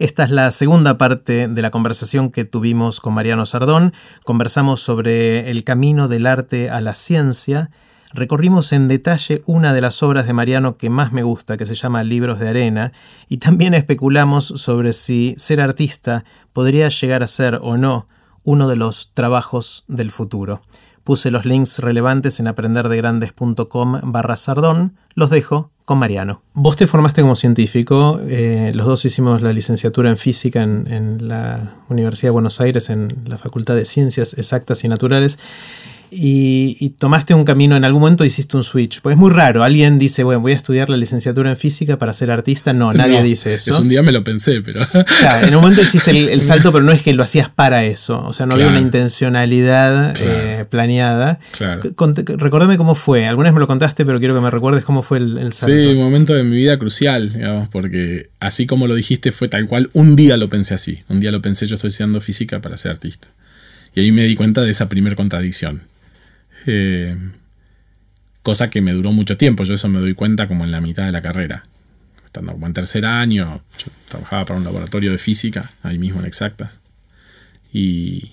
Esta es la segunda parte de la conversación que tuvimos con Mariano Sardón. Conversamos sobre el camino del arte a la ciencia. Recorrimos en detalle una de las obras de Mariano que más me gusta, que se llama Libros de Arena, y también especulamos sobre si ser artista podría llegar a ser o no uno de los trabajos del futuro. Puse los links relevantes en aprenderdegrandes.com barra sardón. Los dejo con Mariano. Vos te formaste como científico, eh, los dos hicimos la licenciatura en física en, en la Universidad de Buenos Aires, en la Facultad de Ciencias Exactas y Naturales y, tomaste un camino, en algún momento hiciste un switch. Pues es muy raro, alguien dice, bueno, voy a estudiar la licenciatura en física para ser artista. No, nadie dice eso. Es un día me lo pensé, pero... Claro, en un momento hiciste el, salto, pero no es que lo hacías para eso. O sea, no había una intencionalidad eh, planeada. Claro. Recordame cómo fue. Alguna vez me lo contaste, pero quiero que me recuerdes cómo fue el, salto. Sí, un momento de mi vida crucial, digamos, porque así como lo dijiste, fue tal cual. Un día lo pensé así. Un día lo pensé, yo estoy estudiando física para ser artista. Y ahí me di cuenta de esa primer contradicción eh, cosa que me duró mucho tiempo, yo eso me doy cuenta como en la mitad de la carrera. Estando como en tercer año, yo trabajaba para un laboratorio de física, ahí mismo en Exactas. Y,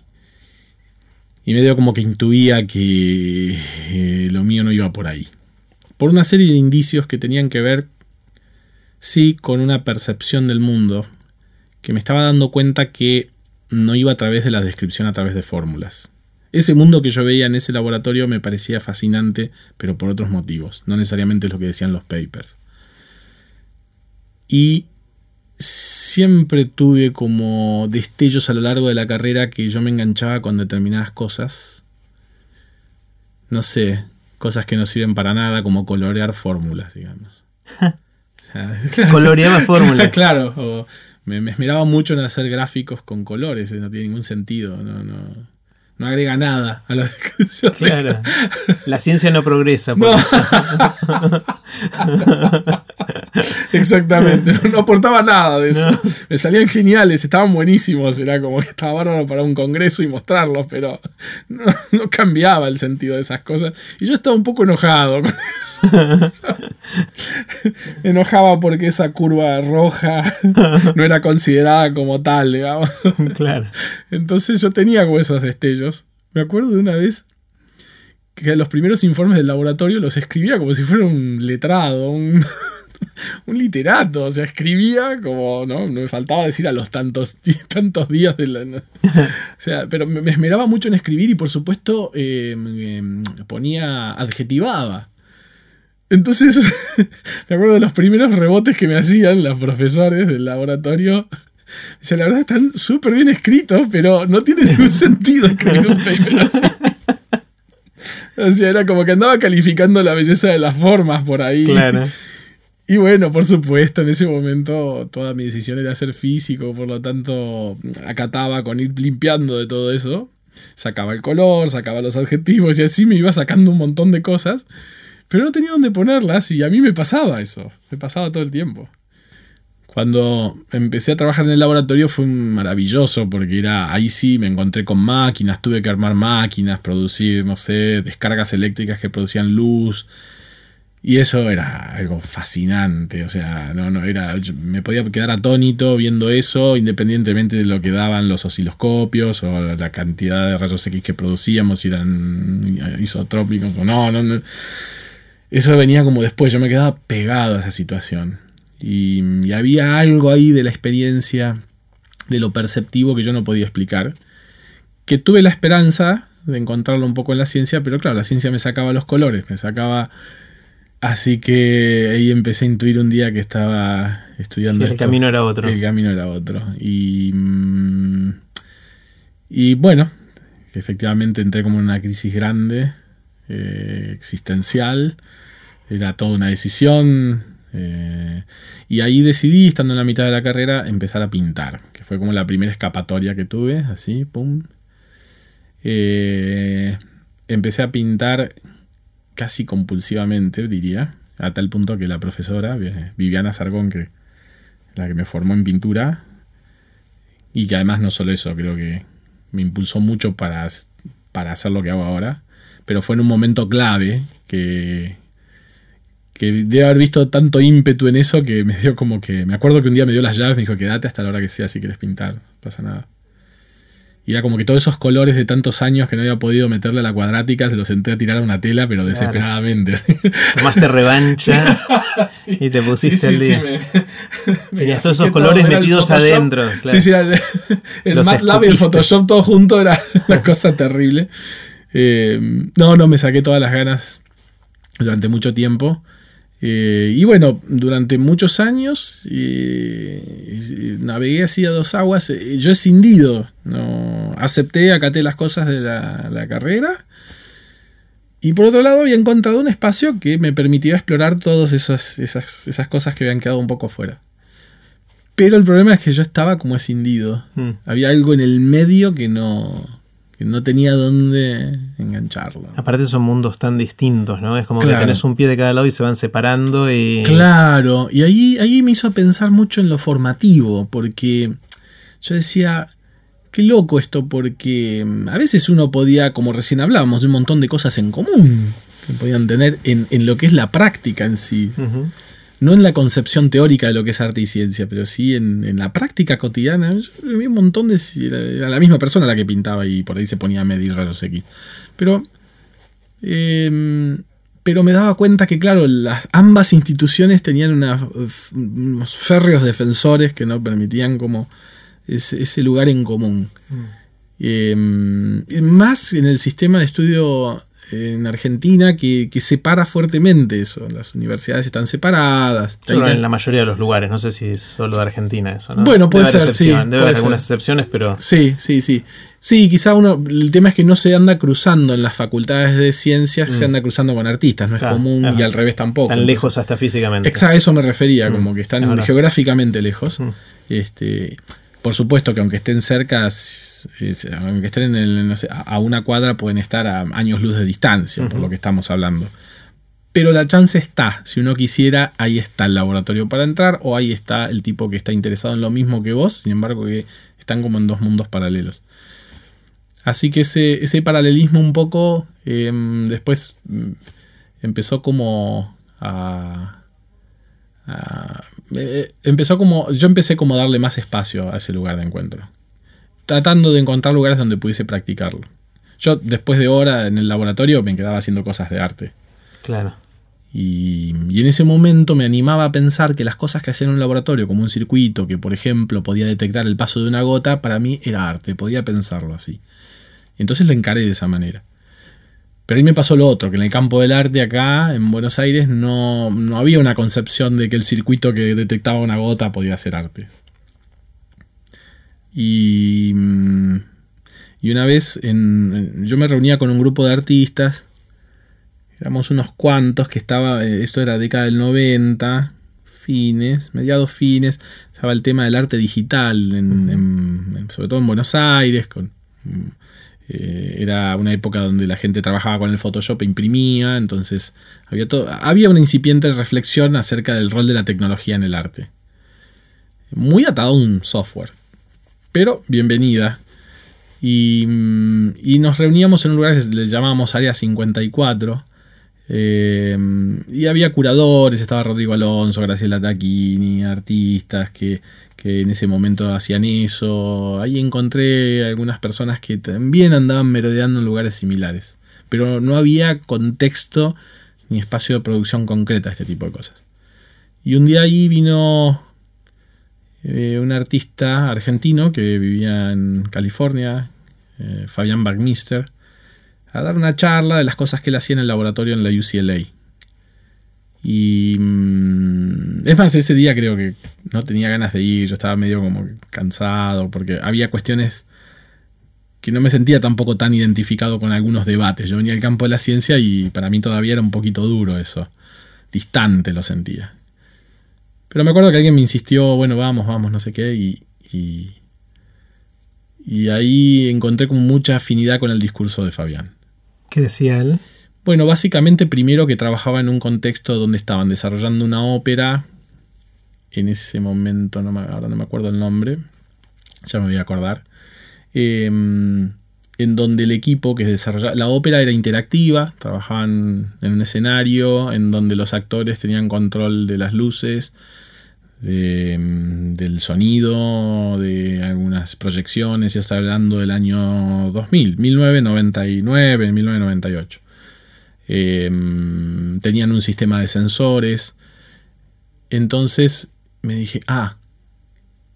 y dio como que intuía que eh, lo mío no iba por ahí. Por una serie de indicios que tenían que ver, sí, con una percepción del mundo, que me estaba dando cuenta que no iba a través de la descripción, a través de fórmulas. Ese mundo que yo veía en ese laboratorio me parecía fascinante, pero por otros motivos, no necesariamente lo que decían los papers. Y siempre tuve como destellos a lo largo de la carrera que yo me enganchaba con determinadas cosas. No sé, cosas que no sirven para nada, como colorear fórmulas, digamos. Coloreaba fórmulas. claro, me, me, esmeraba mucho en hacer gráficos con colores, no tiene ningún sentido, no, no no agrega nada a la discusión. Claro. La ciencia no progresa por eso. Exactamente, no, aportaba nada de eso. Me salían geniales, estaban buenísimos, era como que estaba bárbaro para un congreso y mostrarlos, pero no, cambiaba el sentido de esas cosas. Y yo estaba un poco enojado con eso. Enojaba porque esa curva roja no era considerada como tal, digamos. Claro. Entonces yo tenía huesos destellos. Me acuerdo de una vez que los primeros informes del laboratorio los escribía como si fuera un letrado, un, un literato, o sea, escribía como, ¿no? me faltaba decir a los tantos, tantos días de la... o sea, pero me, esmeraba mucho en escribir y por supuesto eh, ponía, adjetivaba. Entonces, me acuerdo de los primeros rebotes que me hacían los profesores del laboratorio. Dice, la verdad están súper bien escritos, pero no tiene ningún sentido escribir un paper así. O sea, era como que andaba calificando la belleza de las formas por ahí. Claro. Y bueno, por supuesto, en ese momento toda mi decisión era ser físico, por lo tanto acataba con ir limpiando de todo eso. Sacaba el color, sacaba los adjetivos y así me iba sacando un montón de cosas. Pero no tenía dónde ponerlas y a mí me pasaba eso, me pasaba todo el tiempo. Cuando empecé a trabajar en el laboratorio fue maravilloso porque era ahí sí me encontré con máquinas, tuve que armar máquinas, producir, no sé, descargas eléctricas que producían luz, y eso era algo fascinante, o sea, no, no, era, me podía quedar atónito viendo eso, independientemente de lo que daban los osciloscopios o la cantidad de rayos X que producíamos, si eran isotrópicos o no, no, Eso venía como después, yo me quedaba pegado a esa situación. Y, y había algo ahí de la experiencia, de lo perceptivo que yo no podía explicar, que tuve la esperanza de encontrarlo un poco en la ciencia, pero claro, la ciencia me sacaba los colores, me sacaba Así que ahí empecé a intuir un día que estaba estudiando. el camino era otro. El camino era otro. Y, mm, y bueno, efectivamente entré como en una crisis grande, eh, existencial. Era toda una decisión. Eh, y ahí decidí, estando en la mitad de la carrera, empezar a pintar, que fue como la primera escapatoria que tuve, así, pum. Eh, empecé a pintar casi compulsivamente, diría, a tal punto que la profesora, Viviana Sargón, que la que me formó en pintura, y que además no solo eso, creo que me impulsó mucho para, para hacer lo que hago ahora, pero fue en un momento clave que, que debe haber visto tanto ímpetu en eso que me dio como que. Me acuerdo que un día me dio las llaves, me dijo, quédate hasta la hora que sea si quieres pintar, no pasa nada. Y era como que todos esos colores de tantos años que no había podido meterle a la cuadrática, se los senté a tirar a una tela, pero desesperadamente. Tomaste revancha y te pusiste Sí, al sí, día. sí, me- me Tenías todos esos colores todo, metidos adentro. claro. Sí, sí, era el, el Los MATLAB y el. Photoshop todo junto era una cosa terrible. Eh, no, no, me saqué todas las ganas durante mucho tiempo. Eh, y bueno, durante muchos años eh, navegué así a dos aguas. Eh, Yo escindido, no acepté, acaté las cosas de la, la carrera. Y por otro lado, había encontrado un espacio que me permitía explorar todas esas, esas, esas cosas que habían quedado un poco fuera. Pero el problema es que yo estaba como escindido. Mm. Había algo en el medio que no, que no tenía dónde engancharlo. Aparte son mundos tan distintos, ¿no? Es como Claro. que tenés un pie de cada lado y se van separando y... Claro, y ahí, ahí me hizo pensar mucho en lo formativo, porque yo decía, qué loco esto, porque mm, a veces uno podía, como recién hablábamos, de un montón de cosas en común que podían tener en, en lo que es la práctica en sí. No en la concepción teórica de lo que es arte y ciencia, pero sí en, en la práctica cotidiana. Yo vi un montón de... Era, era la misma persona la que pintaba y por ahí se ponía a medir rayos X. Pero... eh, pero me daba cuenta que, claro, las, ambas instituciones tenían una- unos férreos defensores que no permitían como ese, ese lugar en común. Eh, más en el sistema de estudio en Argentina que, que separa fuertemente eso. Las universidades están separadas. Solo en la mayoría de los lugares, no sé si es solo de Argentina eso, ¿no? Bueno, puede Debe ser, sí, Debe puede haber ser. algunas excepciones, pero... Sí, sí, sí. Sí, quizá uno. El tema es que no se anda cruzando en las facultades de ciencias, se anda cruzando con artistas, no es Mm. Claro, común y al revés tampoco. Tan lejos hasta físicamente. Exacto, a eso me refería, Mm, como que es están geográficamente lejos. Mm. Este, por supuesto que aunque estén cerca, es- aunque estén en el- no sé, a una cuadra, pueden estar a años luz de distancia, por lo que estamos hablando. Pero la chance está, si uno quisiera, ahí está el laboratorio para entrar, o ahí está el tipo que está interesado en lo mismo que vos, sin embargo que están como en dos mundos paralelos. Así que ese, ese paralelismo un poco em, después mm, empezó como a, a- eh, empezó como yo empecé como a darle más espacio a ese lugar de encuentro tratando de encontrar lugares donde pudiese practicarlo yo después de hora en el laboratorio me quedaba haciendo cosas de arte Claro. y, y en ese momento me animaba a pensar que las cosas que hacía en un laboratorio, como un circuito que, por ejemplo, podía detectar el paso de una gota, para mí era arte, podía pensarlo así. Entonces lo encaré de esa manera. Pero ahí me pasó lo otro, que en el campo del arte acá, en Buenos Aires, no, no había una concepción de que el circuito que detectaba una gota podía ser arte. Y, mm, y una vez en- yo me reunía con un grupo de artistas éramos unos cuantos que estaba, eh, esto era década del 90, fines, mediados fines, estaba el tema del arte digital, en- en- en- sobre todo en Buenos Aires, con, mm, eh, era una época donde la gente trabajaba con el Photoshop e imprimía, entonces había, todo, había una incipiente reflexión acerca del rol de la tecnología en el arte. Muy atado a un software, pero bienvenida. Y, mm, nos reuníamos en un lugar que le llamábamos Área 54. eh, y había curadores, estaba Rodrigo Alonso, Graciela Taquini, artistas que, que en ese momento hacían eso. Ahí encontré algunas personas que también andaban merodeando en lugares similares. Pero no había contexto ni espacio de producción concreta a este tipo de cosas. Y un día ahí vino eh, un artista argentino que vivía en California, eh, Fabián Bagnister, a dar una charla de las cosas que él hacía en el laboratorio en la UCLA. Y mm, es más, ese día creo que no tenía ganas de ir, yo estaba medio como cansado, porque había cuestiones que no me sentía tampoco tan identificado con algunos debates. Yo venía del campo de la ciencia y para mí todavía era un poquito duro eso, distante lo sentía. Pero me acuerdo que alguien me insistió, bueno, vamos, vamos, no sé qué, y, y, y ahí encontré como mucha afinidad con el discurso de Fabián. ¿Qué decía él? Bueno, básicamente primero que trabajaba en un contexto donde estaban desarrollando una ópera. En ese momento, no me, ahora no me acuerdo el nombre. Ya me voy a acordar. eh, en donde el equipo que desarrollaba la ópera era interactiva, trabajaban en un escenario en donde los actores tenían control de las luces, del sonido, de algunas proyecciones, yo estoy hablando del año 2000, 1999, 1998. Tenían un sistema de sensores. Entonces me dije, ah,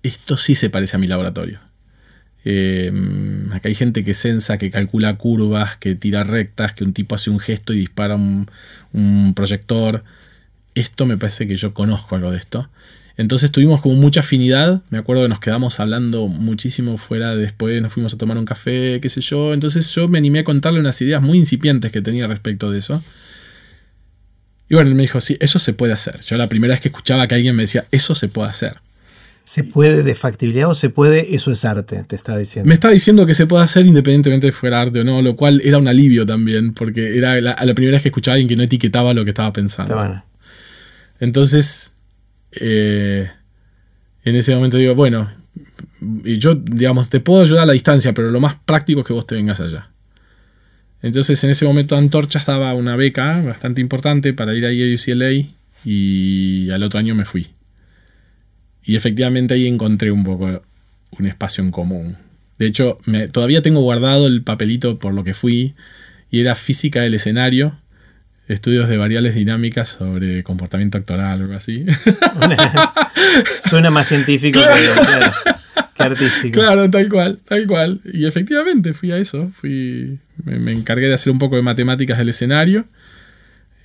esto sí se parece a mi laboratorio. Em, acá hay gente que sensa, que calcula curvas, que tira rectas, que un tipo hace un gesto y dispara un, un proyector. Esto me parece que yo conozco algo de esto. Entonces tuvimos como mucha afinidad. Me acuerdo que nos quedamos hablando muchísimo fuera. Después nos fuimos a tomar un café, qué sé yo. Entonces yo me animé a contarle unas ideas muy incipientes que tenía respecto de eso. Y bueno, él me dijo, sí, eso se puede hacer. Yo la primera vez que escuchaba que alguien me decía, eso se puede hacer. ¿Se puede de factibilidad o se puede, eso es arte? Te está diciendo. Me está diciendo que se puede hacer independientemente de fuera arte o no, lo cual era un alivio también, porque era la, la primera vez que escuchaba a alguien que no etiquetaba lo que estaba pensando. Entonces, eh, en ese momento digo, bueno, y yo, digamos, te puedo ayudar a la distancia, pero lo más práctico es que vos te vengas allá. Entonces, en ese momento, Antorchas daba una beca bastante importante para ir ahí a UCLA y al otro año me fui. Y efectivamente ahí encontré un poco un espacio en común. De hecho, me, todavía tengo guardado el papelito por lo que fui y era física del escenario estudios de variables dinámicas sobre comportamiento actoral o algo así. Suena más científico que, artístico. Claro, tal cual, tal cual. Y efectivamente fui a eso. Fui, me, encargué de hacer un poco de matemáticas del escenario.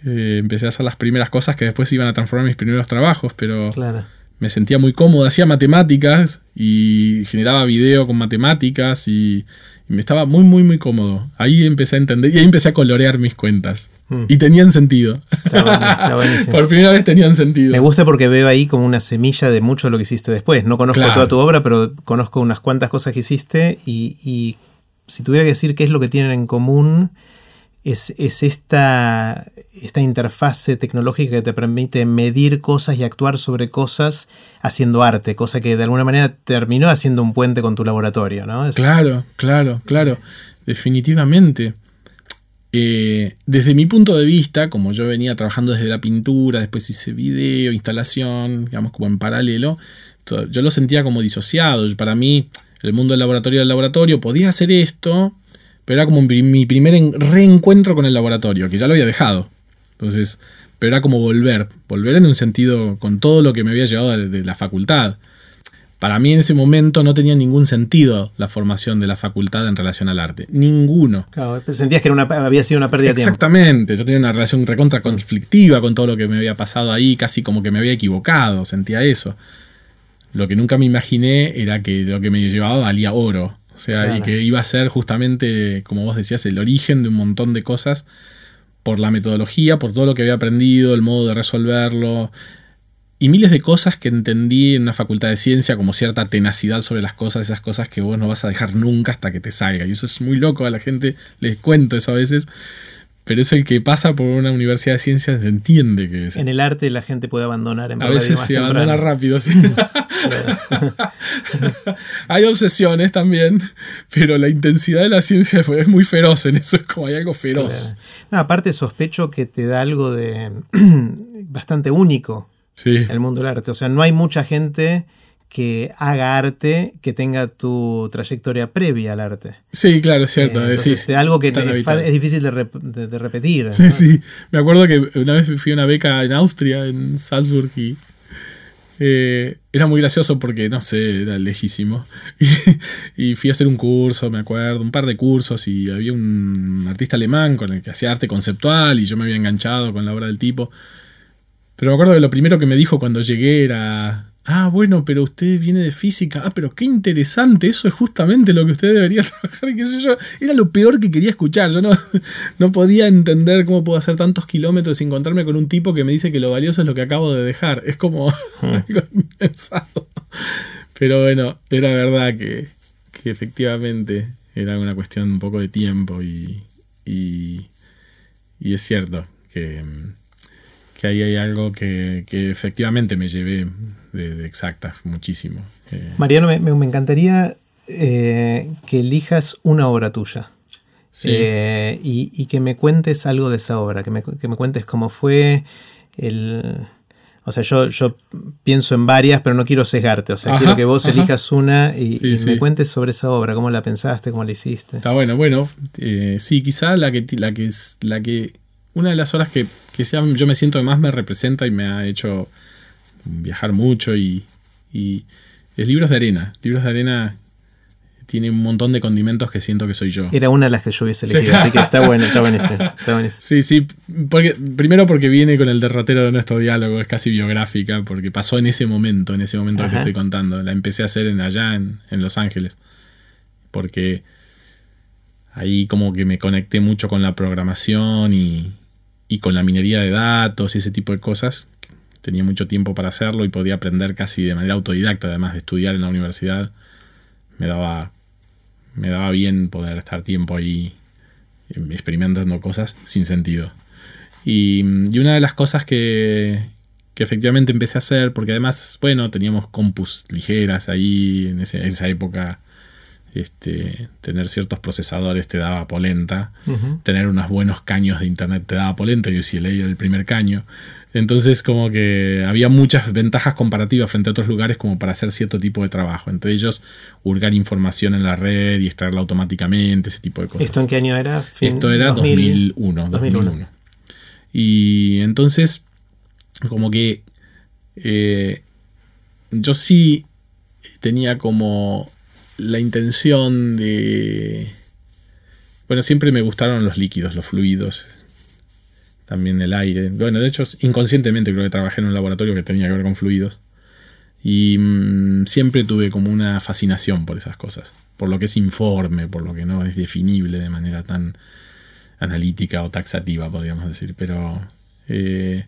Eh, empecé a hacer las primeras cosas que después iban a transformar mis primeros trabajos, pero me sentía muy cómodo. Hacía matemáticas y generaba video con matemáticas y, y me estaba muy, muy, muy cómodo. Ahí empecé a entender y ahí empecé a colorear mis cuentas. Hmm. Y tenían sentido. Está, buenísimo. Por primera vez tenían sentido. Me gusta porque veo ahí como una semilla de mucho de lo que hiciste después. No conozco toda tu obra, pero conozco unas cuantas cosas que hiciste. Y, si tuviera que decir qué es lo que tienen en común, es, esta, esta interfase tecnológica que te permite medir cosas y actuar sobre cosas haciendo arte, cosa que de alguna manera terminó haciendo un puente con tu laboratorio, ¿no? Claro, claro, claro, definitivamente. Eh, desde mi punto de vista, como yo venía trabajando desde la pintura, después hice video, instalación, digamos como en paralelo, yo lo sentía como disociado. Para mí, el mundo del laboratorio del laboratorio podía hacer esto, pero era como mi primer reencuentro con el laboratorio, que ya lo había dejado. Entonces, pero era como volver, volver en un sentido con todo lo que me había llevado de la facultad para mí en ese momento no tenía ningún sentido la formación de la facultad en relación al arte. Ninguno. Claro, sentías que había sido una pérdida de tiempo. Exactamente. Yo tenía una relación recontra conflictiva con todo lo que me había pasado ahí, casi como que me había equivocado, sentía eso. Lo que nunca me imaginé era que lo que me llevaba valía oro. O sea, y que iba a ser justamente, como vos decías, el origen de un montón de cosas por la metodología, por todo lo que había aprendido, el modo de resolverlo, y miles de cosas que entendí en una facultad de ciencia, como cierta tenacidad sobre las cosas, esas cosas que vos no vas a dejar nunca hasta que te salga. Y eso es muy loco, a la gente les cuento eso a veces. Pero es el que pasa por una universidad de ciencias entiende que es. En el arte la gente puede abandonar en A veces se abandona rápido, sí. hay obsesiones también, pero la intensidad de la ciencia es muy feroz en eso, es como hay algo feroz. aparte sospecho que te da algo de bastante único el mundo del arte. O sea, no hay mucha gente que haga arte que tenga tu trayectoria previa al arte. Sí, claro, es cierto. Eh, algo que es, difícil de, repetir. Sí, sí. Me acuerdo que una vez fui a una beca en Austria, en Salzburg, y eh, era muy gracioso porque, no sé, era lejísimo. Y, y, fui a hacer un curso, me acuerdo, un par de cursos, y había un artista alemán con el que hacía arte conceptual, y yo me había enganchado con la obra del tipo. Pero me acuerdo que lo primero que me dijo cuando llegué era, ah, bueno, pero usted viene de física, ah, pero qué interesante, eso es justamente lo que usted debería trabajar, qué sé yo. Era lo peor que quería escuchar, yo no, no podía entender cómo puedo hacer tantos kilómetros sin encontrarme con un tipo que me dice que lo valioso es lo que acabo de dejar. Es como hmm. algo impensado. Pero bueno, era verdad que, que efectivamente era una cuestión un poco de tiempo y, y, y es cierto que que ahí hay algo que, efectivamente me llevé de, exacta muchísimo. Mariano, me, encantaría eh, que elijas una obra tuya. Sí. Eh, y, y que me cuentes algo de esa obra, que me, que me cuentes cómo fue el... O sea, yo, yo pienso en varias, pero no quiero sesgarte. O sea, Ajá, quiero que vos ajá. elijas una y, Sí, y sí. me cuentes sobre esa obra, cómo la pensaste, cómo la hiciste. Está bueno, bueno. eh, sí, quizá la que, la que es la que. Una de las horas que, que sea- yo me siento que más me representa y me ha hecho viajar mucho y, y es Libros de Arena. Libros de Arena tiene un montón de condimentos que siento que soy yo. Era una de las que yo hubiese Sí. elegido, así que está bueno, está buenísimo. Está buenísimo. Sí, sí, porque, primero porque viene con el derrotero de nuestro diálogo, es casi biográfica, porque pasó en ese momento, en ese momento que estoy contando. La empecé a hacer en allá, en, en Los Ángeles, porque ahí como que me conecté mucho con la programación y, y con la minería de datos y ese tipo de cosas. Tenía mucho tiempo para hacerlo y podía aprender casi de manera autodidacta, además de estudiar en la universidad. Me daba, me daba bien poder estar tiempo ahí em, experimentando cosas sin sentido. Y, y una de las cosas que, que efectivamente empecé a hacer, porque además, bueno, teníamos compus ligeras ahí en, ese- en esa época, este, tener ciertos procesadores te daba polenta, tener unos buenos caños de internet te daba polenta, y UCLA era el primer caño. Entonces como que había muchas ventajas comparativas frente a otros lugares como para hacer cierto tipo de trabajo, entre ellos hurgar información en la red y extraerla automáticamente, ese tipo de cosas. ¿Esto en qué año era? Fin- Esto era 2000. 2001, 2001. 2001. Y entonces, como que eh, yo sí tenía como la intención de... Bueno, siempre me gustaron los líquidos, los fluidos, también el aire. Bueno, de hecho, inconscientemente creo que trabajé en un laboratorio que tenía que ver con fluidos. Y mm, siempre tuve como una fascinación por esas cosas, por lo que es informe, por lo que no es definible de manera tan analítica o taxativa, podríamos decir. Pero. eh,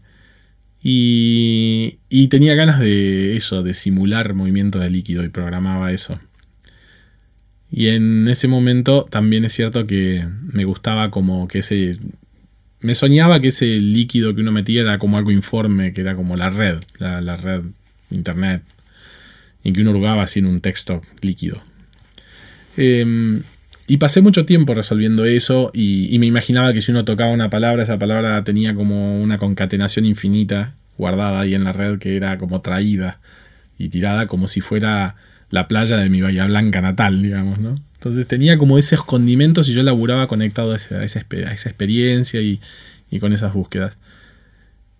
y, y tenía ganas de eso, de simular movimiento de líquido y programaba eso. Y en ese momento también es cierto que me gustaba como que ese... Me soñaba que ese líquido que uno metía era como algo informe, que era como la red, la, red internet, y que uno hurgaba así en un texto líquido. Eh, y pasé mucho tiempo resolviendo eso y, y me imaginaba que si uno tocaba una palabra, esa palabra tenía como una concatenación infinita guardada ahí en la red que era como traída y tirada como si fuera la playa de mi Bahía Blanca natal, digamos, ¿no? Entonces tenía como esos condimentos y yo laburaba conectado a esa, experiencia y, con esas búsquedas.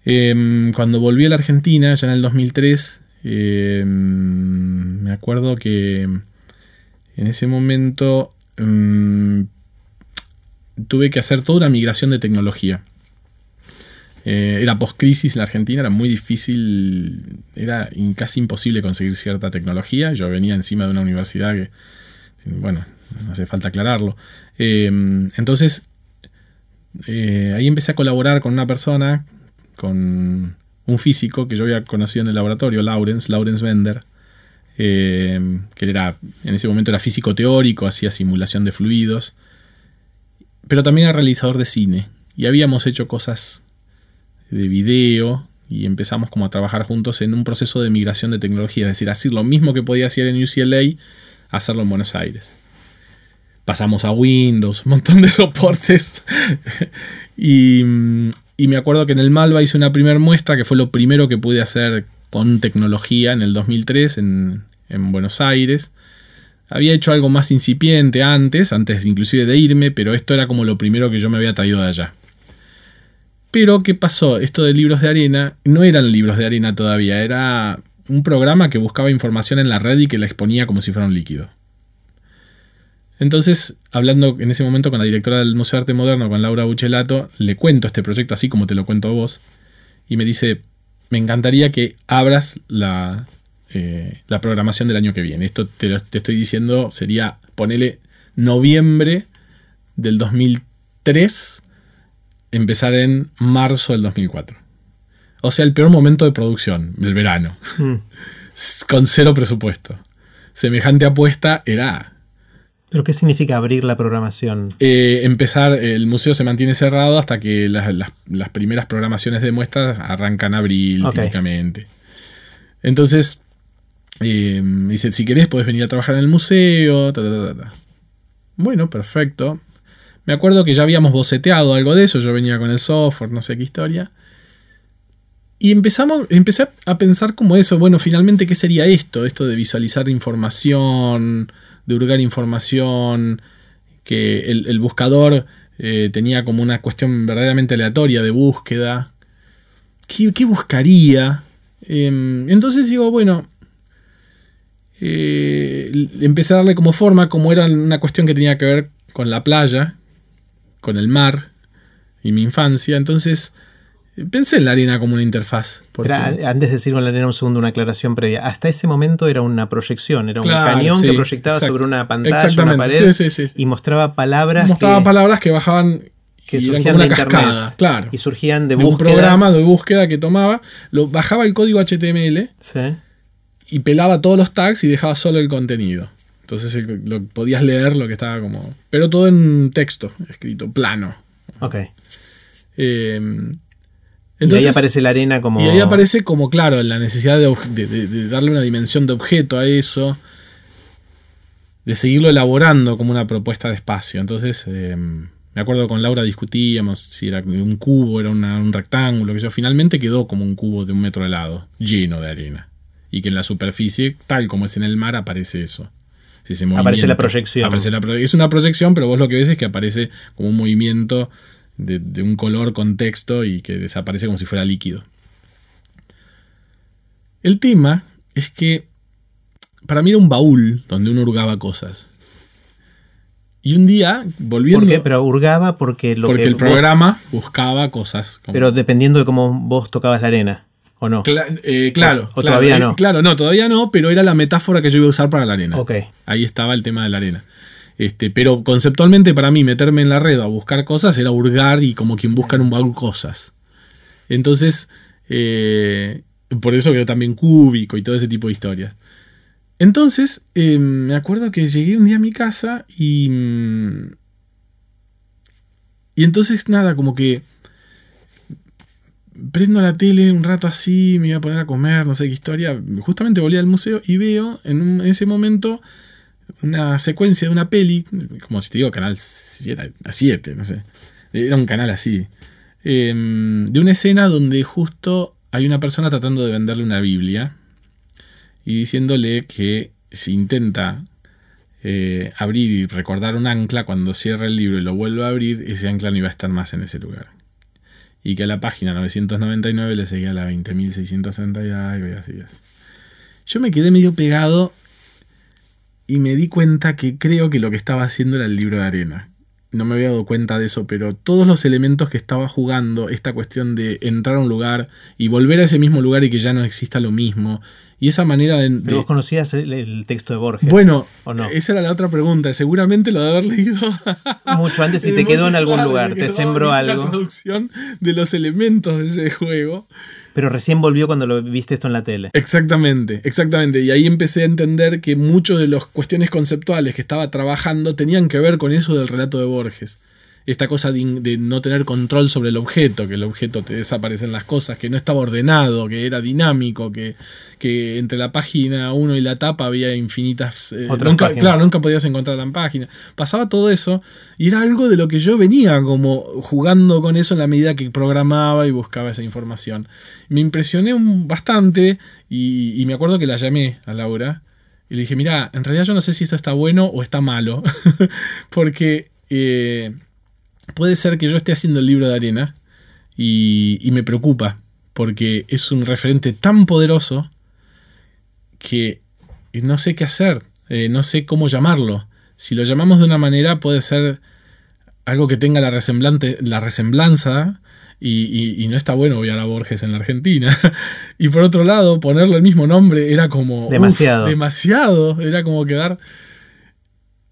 Em, cuando volví a la Argentina, ya en el 2003, em, me acuerdo que en ese momento em, tuve que hacer toda una migración de tecnología. Eh, era post-crisis en la Argentina, era muy difícil, era casi imposible conseguir cierta tecnología. Yo venía encima de una universidad que, bueno, no hace falta aclararlo. Eh, entonces, eh, ahí empecé a colaborar con una persona, con un físico que yo había conocido en el laboratorio, Lawrence, Lawrence Bender, eh, que era, en ese momento era físico teórico, hacía simulación de fluidos, pero también era realizador de cine. Y habíamos hecho cosas de video y empezamos como a trabajar juntos en un proceso de migración de tecnología, es decir, hacer lo mismo que podía hacer en UCLA, hacerlo en Buenos Aires. Pasamos a Windows, un montón de soportes. y, y me acuerdo que en el Malva hice una primera muestra, que fue lo primero que pude hacer con tecnología en el 2003 en, en Buenos Aires. Había hecho algo más incipiente antes, antes inclusive de irme, pero esto era como lo primero que yo me había traído de allá. Pero, ¿qué pasó? Esto de libros de arena no eran libros de arena todavía, era un programa que buscaba información en la red y que la exponía como si fuera un líquido. Entonces, hablando en ese momento con la directora del Museo de Arte Moderno, con Laura Buchelato, le cuento este proyecto así como te lo cuento a vos, y me dice, me encantaría que abras la, eh, la programación del año que viene. Esto te, estoy diciendo, sería, ponele noviembre del 2003 empezar en marzo del 2004. O sea, el peor momento de producción, del verano. Mm. Con cero presupuesto. Semejante apuesta era ¿Pero qué significa abrir la programación? eh, empezar, el museo se mantiene cerrado hasta que las, las- las primeras programaciones de muestras arrancan abril Ok. típicamente. Entonces, Eh, dice, si querés podés venir a trabajar en el museo. ta, ta, ta, ta. Bueno, perfecto. Me acuerdo que ya habíamos boceteado algo de eso, yo venía con el software, no sé qué historia. Y empezamos, empecé a pensar como eso, bueno, finalmente, ¿qué sería esto? Esto de visualizar información, de hurgar información, que el, buscador eh, tenía como una cuestión verdaderamente aleatoria de búsqueda. ¿Qué, buscaría? Em, entonces digo, bueno, eh, empecé a darle como forma, como era una cuestión que tenía que ver con la playa, con el mar y mi infancia. Entonces pensé en la arena como una interfaz. porque- Era, antes de decir con la arena, un segundo, una aclaración previa. Hasta ese momento era una proyección, era un Claro, cañón sí, que proyectaba exacto. sobre una pantalla, una pared, sí, sí, sí. y mostraba palabras mostraba que, palabras que bajaban que y eran surgían de una internet. cascada, claro. Y surgían de, de un programa de búsqueda que tomaba, lo, bajaba el código HTML Sí. y pelaba todos los tags y dejaba solo el contenido. Entonces el- lo, podías leer lo que estaba como... Pero todo en texto, escrito, plano. Ok. Eh, y ahí aparece la arena como. y ahí aparece como, claro, la necesidad de, obj- de- de- de darle una dimensión de objeto a eso, de seguirlo elaborando como una propuesta de espacio. Entonces, eh, me acuerdo con Laura discutíamos si era un cubo, era una- un rectángulo, que yo finalmente quedó como un cubo de un metro de lado, lleno de arena. Y que en la superficie, tal como es en el mar, aparece eso. Si Aparece la proyección. aparece la pro- es una proyección, pero vos lo que ves es que aparece como un movimiento de, de un color con texto y que desaparece como si fuera líquido. El tema es que para mí era un baúl donde uno hurgaba cosas. Y un día, volviendo. ¿Por qué? Pero hurgaba porque lo porque que el vos- programa buscaba cosas. como- pero dependiendo de cómo vos tocabas la arena, ¿o no? Cla- eh, claro. O- o claro, todavía eh, no. Claro, no, todavía no, pero era la metáfora que yo iba a usar para la arena. Ok. Ahí estaba el tema de la arena. Este, pero conceptualmente para mí meterme en la red a buscar cosas era hurgar y como quien busca en un baúl cosas. Entonces, eh, por eso quedó también cúbico y todo ese tipo de historias. Entonces, eh, me acuerdo que llegué un día a mi casa y... mm, Y entonces nada, como que... Prendo la tele un rato así, me iba a poner a comer, no sé qué historia. Justamente volví al museo y veo en, un- en ese momento una secuencia de una peli, como si te digo, canal 7, no sé. Era un canal así. em, de una escena donde justo hay una persona tratando de venderle una Biblia y diciéndole que si intenta eh, abrir y recordar un ancla, cuando cierra el libro y lo vuelve a abrir, ese ancla no iba a estar más en ese lugar. Y que a la página 999 le seguía la 20.630 y algo y así es. Yo me quedé medio pegado y me di cuenta que creo que lo que estaba haciendo era el libro de arena. No me había dado cuenta de eso, pero todos los elementos que estaba jugando, esta cuestión de entrar a un lugar y volver a ese mismo lugar y que ya no exista lo mismo, y esa manera de... de- Pero vos conocías el, el texto de Borges. bueno, ¿o no? esa era la otra pregunta. Seguramente lo de haber leído. Mucho antes, si Eh, te quedó en algún lugar, te sembró algo. La traducción de los elementos de ese juego. Pero recién volvió cuando lo viste esto en la tele. Exactamente, exactamente. Y ahí empecé a entender que muchas de las cuestiones conceptuales que estaba trabajando tenían que ver con eso del relato de Borges. Esta cosa de, no tener control sobre el objeto, que el objeto te desaparecen las cosas, que no estaba ordenado, que era dinámico, que, que entre la página 1 y la tapa había infinitas... eh, Otras nunca, páginas. claro, nunca podías encontrar la página. Pasaba todo eso y era algo de lo que yo venía como jugando con eso en la medida que programaba y buscaba esa información. Me impresioné un- bastante y, y me acuerdo que la llamé a Laura y le dije, mira, en realidad yo no sé si esto está bueno o está malo, porque eh, puede ser que yo esté haciendo el libro de arena y, y me preocupa, porque es un referente tan poderoso que no sé qué hacer, eh, no sé cómo llamarlo. Si lo llamamos de una manera puede ser algo que tenga la, resemblante, la resemblanza y, y- y no está bueno obviar a Borges en la Argentina. y por otro lado, ponerle el mismo nombre era como... uf, Demasiado. demasiado. Era como quedar...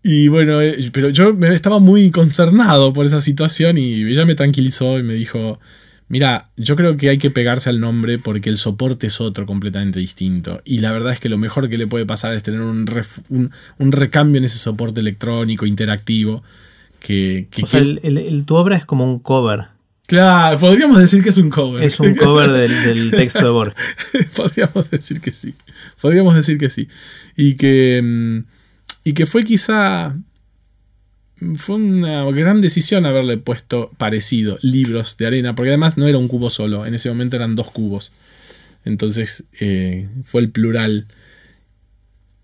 Y bueno, eh, pero yo estaba muy concernado por esa situación y ella me tranquilizó y me dijo, mira, yo creo que hay que pegarse al nombre porque el soporte es otro completamente distinto. Y la verdad es que lo mejor que le puede pasar es tener un, ref- un, un recambio en ese soporte electrónico, interactivo. Que, que- O sea, que- el- tu obra es como un cover. Claro, podríamos decir que es un cover. Es un cover del, del texto de Borges. podríamos decir que sí. Podríamos decir que sí. Y que, mm, y que fue quizá fue una gran decisión haberle puesto parecido libros de arena, porque además no era un cubo solo, en ese momento eran dos cubos. Entonces eh, fue el plural.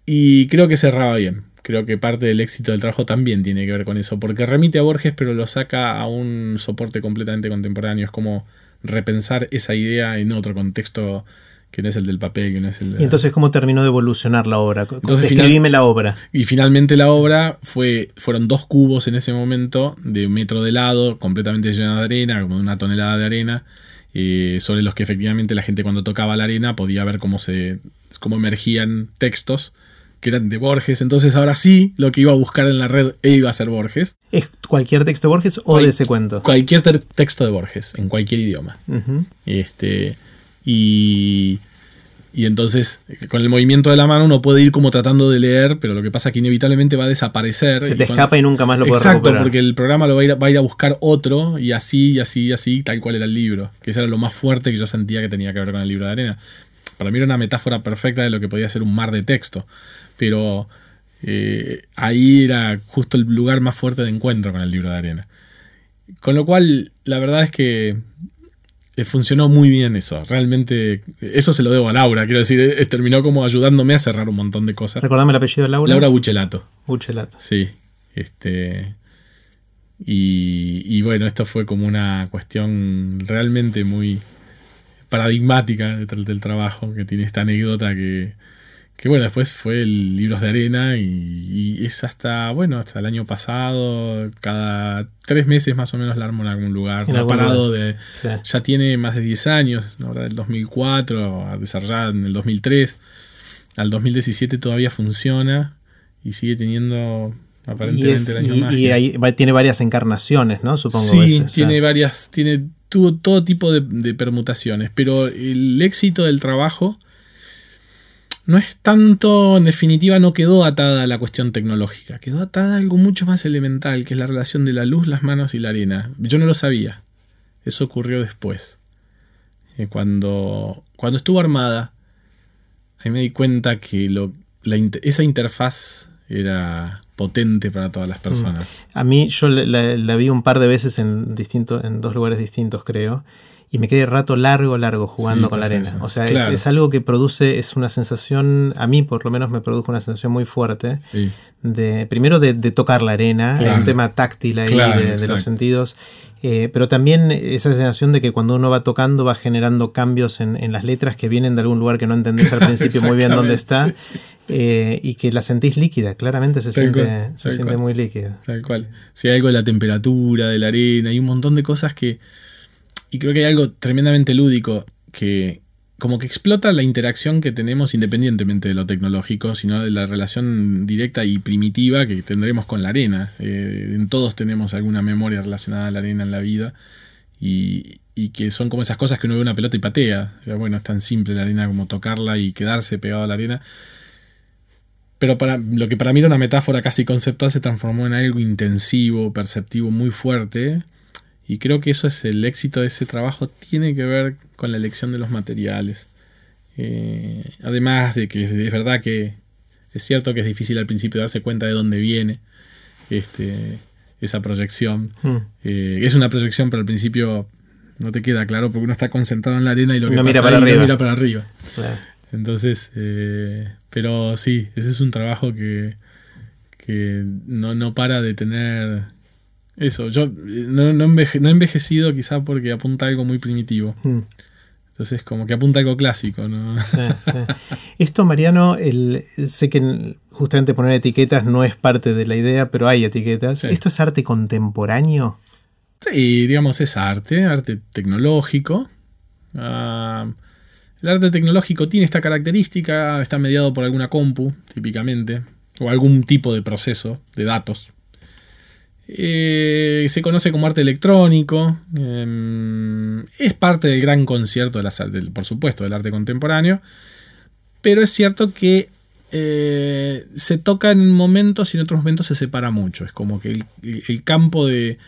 Y creo que cerraba bien. Creo que parte del éxito del trabajo también tiene que ver con eso, porque remite a Borges pero lo saca a un soporte completamente contemporáneo. Es como repensar esa idea en otro contexto que no es el del papel, que no es el de... ¿Y entonces cómo terminó de evolucionar la obra? Describime la obra. Y finalmente la obra fue, fueron dos cubos en ese momento de un metro de lado, completamente lleno de arena, como una tonelada de arena, eh, sobre los que efectivamente la gente cuando tocaba la arena podía ver cómo, se, cómo emergían textos que eran de Borges. Entonces ahora sí, lo que iba a buscar en la red iba a ser Borges. ¿Es cualquier texto de Borges o de ese cuento? Cualquier texto de Borges, en cualquier idioma. Este y, y entonces, con el movimiento de la mano uno puede ir como tratando de leer, pero lo que pasa es que inevitablemente va a desaparecer. Se te escapa y nunca más lo puedes Exacto, porque el programa lo va a, ir, va a ir a buscar otro y así, y así, y así, tal cual era el libro. Que eso era lo más fuerte que yo sentía que tenía que ver con el libro de arena. Para mí era una metáfora perfecta de lo que podía ser un mar de texto. Pero eh, ahí era justo el lugar más fuerte de encuentro con el libro de arena. Con lo cual, la verdad es que funcionó muy bien eso. Realmente, eso se lo debo a Laura. Quiero decir, eh, terminó como ayudándome a cerrar un montón de cosas. Recordame el apellido de Laura. Laura Buchelato. Buchelato. Sí. Este. Y, y bueno, esto fue como una cuestión realmente muy paradigmática del trabajo, que tiene esta anécdota que, que bueno, después fue el Libros de Arena y, es hasta, bueno, hasta el año pasado, cada tres meses más o menos la armo en algún lugar. ha parado de, ya tiene más de 10 años, ahora del 2004, a desarrollar en el 2003, al 2017 todavía funciona y sigue teniendo aparentemente el año y, y tiene varias encarnaciones, ¿no? Supongo. Sí, tiene varias, tiene, tuvo todo tipo de permutaciones, pero el éxito del trabajo no es tanto, en definitiva, no quedó atada a la cuestión tecnológica, quedó atada a algo mucho más elemental, que es la relación de la luz, las manos y la arena. Yo no lo sabía, eso ocurrió después. Eh, cuando, cuando estuvo armada, ahí me di cuenta que lo, esa interfaz era potente para todas las mm. personas. A mí yo la, vi un par de veces en, distintos, en dos lugares distintos, creo y me quedé rato largo, largo jugando con la arena. O sea, es, algo que produce, es una sensación, a mí por lo menos me produjo una sensación muy fuerte, de primero de, tocar la arena, un tema táctil ahí de, los sentidos, eh, pero también esa sensación de que cuando uno va tocando va generando cambios en, las letras que vienen de algún lugar que no entendés al principio muy bien dónde está eh, y que la sentís líquida, claramente se siente, se siente muy líquida. Tal cual. Si hay algo de la temperatura, de la arena, hay un montón de cosas que y creo que hay algo tremendamente lúdico que como que explota la interacción que tenemos independientemente de lo tecnológico, sino de la relación directa y primitiva que tendremos con la arena. Eh, en todos tenemos alguna memoria relacionada a la arena en la vida y, que son como esas cosas que uno ve una pelota y patea. bueno, es tan simple la arena como tocarla y quedarse pegado a la arena. Pero para lo que para mí era una metáfora casi conceptual se transformó en algo intensivo, perceptivo, muy fuerte, y creo que eso es el éxito de ese trabajo, tiene que ver con la elección de los materiales. Eh, además de que es verdad que es cierto que es difícil al principio darse cuenta de dónde viene este, esa proyección. Hmm. Eh, es una proyección, pero al principio no te queda claro porque uno está concentrado en la arena y lo que mira para arriba. mira para arriba. Entonces, eh, pero sí, ese es un trabajo que, que no, no para de tener eso, yo no, no, he envejecido quizá porque apunta a algo muy primitivo. Hmm. Entonces, como que apunta a algo clásico, ¿no? Esto, Mariano, el, sé que justamente poner etiquetas no es parte de la idea, pero hay etiquetas. ¿Esto es arte contemporáneo? Sí, digamos, es arte, arte tecnológico. Ah, el arte tecnológico tiene esta característica, está mediado por alguna compu, típicamente, o algún tipo de proceso de datos. Eh, se conoce como arte electrónico. Em, es parte del gran concierto, por supuesto, del arte contemporáneo. Pero es cierto que eh, se toca en momentos y en otros momentos se separa mucho. Es como que el, campo de,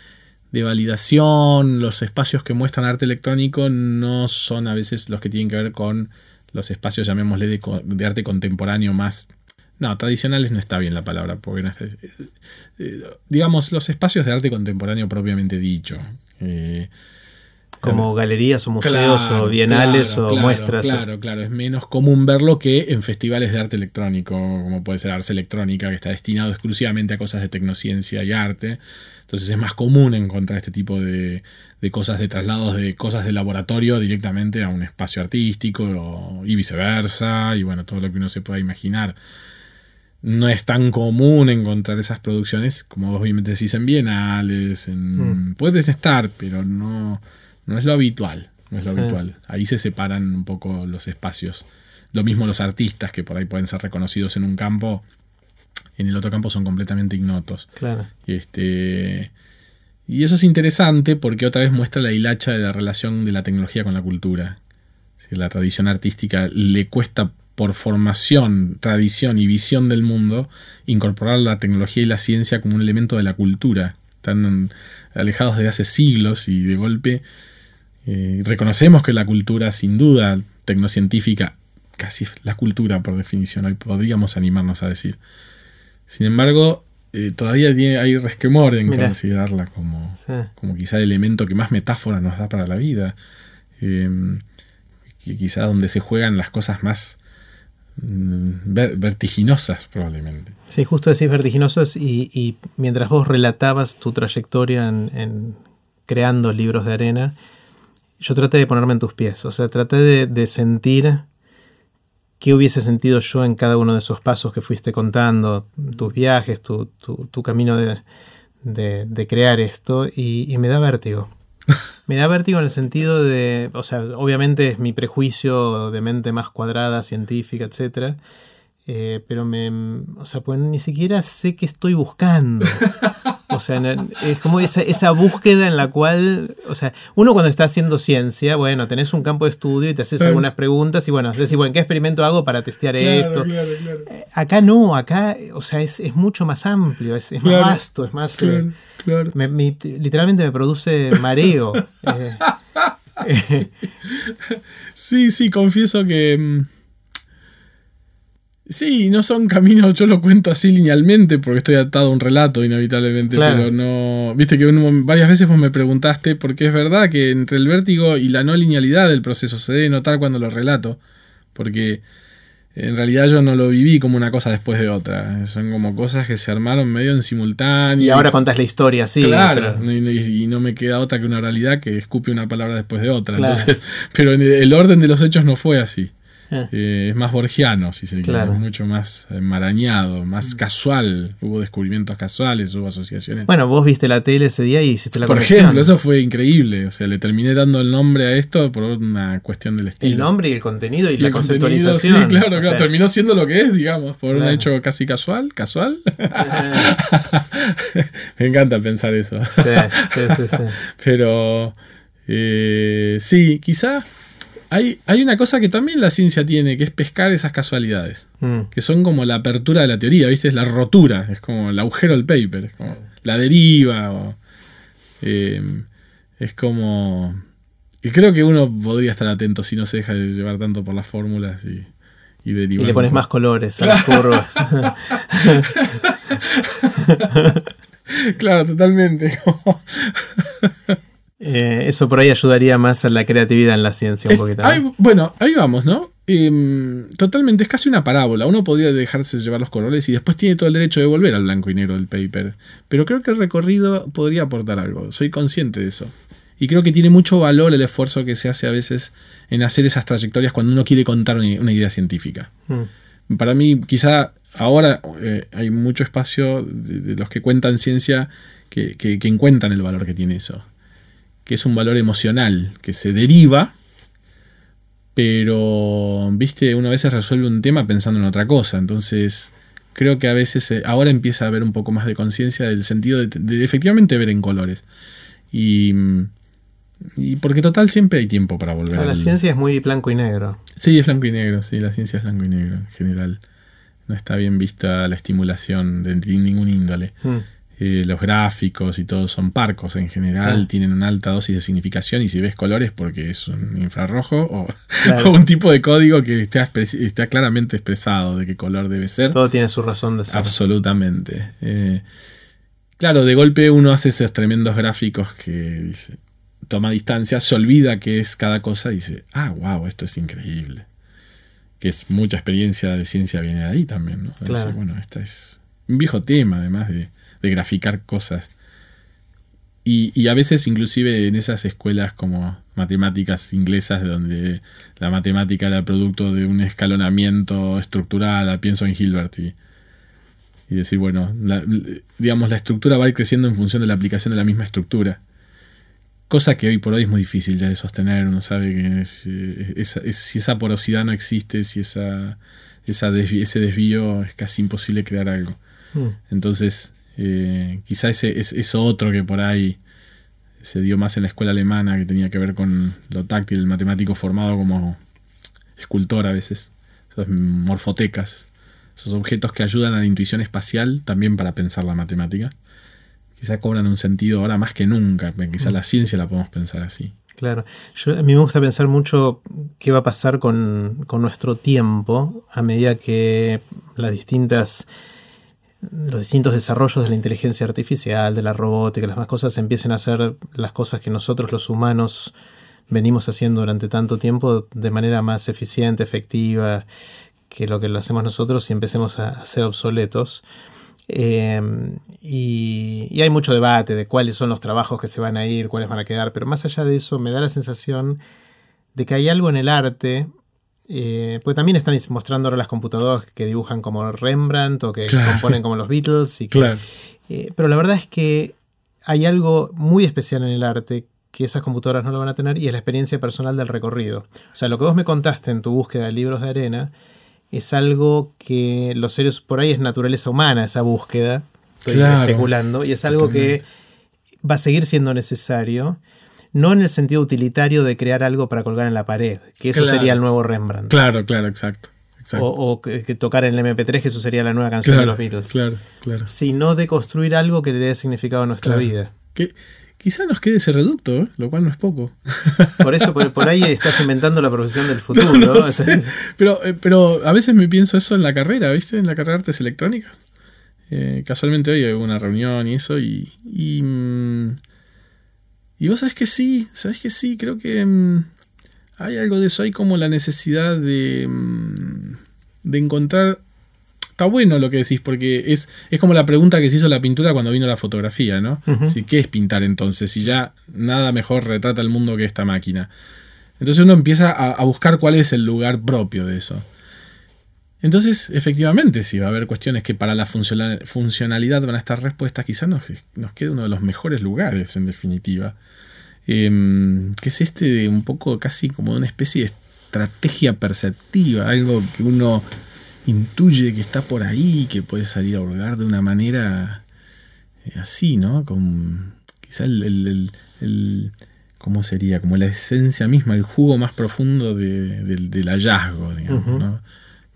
de validación, los espacios que muestran arte electrónico no son a veces los que tienen que ver con los espacios, llamémosle, de, arte contemporáneo más... No, tradicionales no está bien la palabra, porque no eh, eh, digamos, los espacios de arte contemporáneo propiamente dicho. Eh, como galerías o museos o bienales o muestras. Claro, claro. Es menos común verlo que en festivales de arte electrónico, como puede ser Arte Electrónica, que está destinado exclusivamente a cosas de tecnociencia y arte. Entonces es más común encontrar este tipo de, cosas, de traslados de cosas de laboratorio directamente a un espacio artístico y viceversa, y bueno, todo lo que uno se pueda imaginar. No es tan común encontrar esas producciones, como vos bien decís, en bienales, en... Mm. pueden estar, pero no, no es lo habitual. No es lo habitual. Ahí se separan un poco los espacios. Lo mismo los artistas, que por ahí pueden ser reconocidos en un campo, en el otro campo son completamente ignotos. Claro. Este, y eso es interesante porque otra vez muestra la hilacha de la relación de la tecnología con la cultura. Si la tradición artística le cuesta por formación, tradición y visión del mundo incorporar la tecnología y la ciencia como un elemento de la cultura. Están alejados de hace siglos y de golpe eh, reconocemos que la cultura, sin duda, tecnocientífica, casi la cultura por definición, hoy podríamos animarnos a decir, sin embargo, eh, todavía tiene, hay resquemor en considerarla como, como quizá el elemento que más metáfora nos da para la vida. Em, quizá donde se juegan las cosas más vertiginosas probablemente. Sí, justo decís vertiginosas y, mientras vos relatabas tu trayectoria en, creando libros de arena, yo traté de ponerme en tus pies, o sea, traté de sentir qué hubiese sentido yo en cada uno de esos pasos que fuiste contando, tus viajes, tu, camino de, crear esto, y, me da vértigo. Me da vértigo en el sentido de, o sea, obviamente es mi prejuicio de mente más cuadrada, científica, etcétera, eh, pero me, o sea, pues ni siquiera sé qué estoy buscando. O sea, es como esa, esa, búsqueda en la cual, o sea, uno cuando está haciendo ciencia, bueno, tenés un campo de estudio y te haces algunas preguntas y bueno, decís, bueno, ¿qué experimento hago para testear esto? Eh, acá no, acá, o sea, es, mucho más amplio, es, más vasto, es más... Eh, literalmente me produce mareo. sí, sí, confieso que mm, Sí, no son caminos, yo lo cuento así linealmente porque estoy atado a un relato inevitablemente, pero no... Viste que varias veces vos me preguntaste porque es verdad que entre el vértigo y la no linealidad del proceso se debe notar cuando lo relato, porque en realidad yo no lo viví como una cosa después de otra, son como cosas que se armaron medio en simultáneo. Y ahora contás la historia, sí. Claro, y, no me queda otra que una realidad que escupe una palabra después de otra. Entonces, pero el orden de los hechos no fue así. Eh. Eh, es más borgiano, si se quiere, mucho más enmarañado, más mm. casual. Hubo descubrimientos casuales, hubo asociaciones. Bueno, vos viste la tele ese día y hiciste la Por ejemplo, eso fue increíble. O sea, le terminé dando el nombre a esto por una cuestión del estilo. El nombre y el contenido y, la conceptualización. Sí, claro, claro. Terminó siendo lo que es, digamos, por un hecho casi casual. ¿Casual? Me encanta pensar eso. Sí, sí, sí. sí. Pero. Eh, sí, quizá hay, una cosa que también la ciencia tiene, que es pescar esas casualidades. Mm. Que son como la apertura de la teoría, ¿viste? Es la rotura, es como el agujero del paper, es como la deriva. Eh, es como. Y creo que uno podría estar atento si no se deja de llevar tanto por las fórmulas y, y derivar. Y le pones más colores a las curvas. claro, totalmente. Eh, eso por ahí ayudaría más a la creatividad en la ciencia un poquito. bueno, ahí vamos, ¿no? Em, totalmente, es casi una parábola. Uno podría dejarse llevar los colores y después tiene todo el derecho de volver al blanco y negro del paper. Pero creo que el recorrido podría aportar algo. Soy consciente de eso. Y creo que tiene mucho valor el esfuerzo que se hace a veces en hacer esas trayectorias cuando uno quiere contar una idea científica. Mm. Para mí, quizá ahora eh, hay mucho espacio de, los que cuentan ciencia que, que, que encuentran el valor que tiene eso que es un valor emocional, que se deriva, pero, viste, uno a veces resuelve un tema pensando en otra cosa, entonces creo que a veces eh, ahora empieza a haber un poco más de conciencia del sentido de, efectivamente ver en colores. Y, y, porque total siempre hay tiempo para volver. la ciencia es muy blanco y negro. Sí, es blanco y negro, sí, la ciencia es blanco y negro en general. No está bien vista la estimulación de ningún índole. Mm. Eh, los gráficos y todo son parcos en general, tienen una alta dosis de significación y si ves colores porque es un infrarrojo o, un tipo de código que está, está, claramente expresado de qué color debe ser. Todo tiene su razón de ser. Absolutamente. Eh, claro, de golpe uno hace esos tremendos gráficos que dice, toma distancia, se olvida qué es cada cosa y dice, ah, wow, esto es increíble. Que es mucha experiencia de ciencia viene de ahí también, ¿no? bueno, esta es un viejo tema, además de de graficar cosas. Y, a veces inclusive en esas escuelas como matemáticas inglesas donde la matemática era producto de un escalonamiento estructural, pienso en Hilbert y, decir, bueno, digamos, la estructura va a ir creciendo en función de la aplicación de la misma estructura. Cosa que hoy por hoy es muy difícil ya de sostener, uno sabe que eh, si esa porosidad no existe, si esa, esa ese desvío es casi imposible crear algo. Hmm. Entonces, eh, quizá ese, es, eso otro que por ahí se dio más en la escuela alemana, que tenía que ver con lo táctil, el matemático formado como escultor a veces, esas morfotecas, esos objetos que ayudan a la intuición espacial también para pensar la matemática. Quizá cobran un sentido ahora más que nunca, quizá la ciencia la podemos pensar así. Claro, Yo, a mí me gusta pensar mucho qué va a pasar con, con nuestro tiempo a medida que las distintas los distintos desarrollos de la inteligencia artificial, de la robótica, las más cosas empiecen a hacer las cosas que nosotros los humanos venimos haciendo durante tanto tiempo de manera más eficiente, efectiva que lo que lo hacemos nosotros y empecemos a ser obsoletos. Eh, y, hay mucho debate de cuáles son los trabajos que se van a ir, cuáles van a quedar, pero más allá de eso me da la sensación de que hay algo en el arte eh, pues también están mostrando ahora las computadoras que dibujan como Rembrandt o que componen como los Beatles. Y eh, pero la verdad es que hay algo muy especial en el arte que esas computadoras no lo van a tener y es la experiencia personal del recorrido. O sea, lo que vos me contaste en tu búsqueda de libros de arena es algo que los seres, por ahí es naturaleza humana esa búsqueda, estoy especulando, y es algo que va a seguir siendo necesario no en el sentido utilitario de crear algo para colgar en la pared, que eso sería el nuevo Rembrandt. Claro, claro, exacto. O, que, tocar en el MP3, que eso sería la nueva canción de los Beatles. Claro, claro. Sino de construir algo que le dé significado a nuestra vida. Que quizá nos quede ese reducto, ¿eh? lo cual no es poco. Por eso, por, ahí estás inventando la profesión del futuro. pero, eh, pero a veces me pienso eso en la carrera, ¿viste? En la carrera de artes electrónicas. Eh, casualmente hoy hubo una reunión y eso, y, y mm, y vos sabés que sí, sabés que sí, creo que mm, hay algo de eso, hay como la necesidad de, mm, de encontrar... Está bueno lo que decís, porque es, es como la pregunta que se hizo la pintura cuando vino la fotografía, ¿no? ¿Qué es pintar entonces? Si ya nada mejor retrata el mundo que esta máquina. Entonces uno empieza a, buscar cuál es el lugar propio de eso. Entonces, efectivamente, si va a haber cuestiones que para la funcionalidad van a estar respuestas, quizás nos, nos quede uno de los mejores lugares, en definitiva. Em, que es este de un poco casi como una especie de estrategia perceptiva, algo que uno intuye que está por ahí, que puede salir a holgar de una manera eh, así, ¿no? Con quizá el, ¿cómo sería? Como la esencia misma, el jugo más profundo del hallazgo, digamos, ¿no?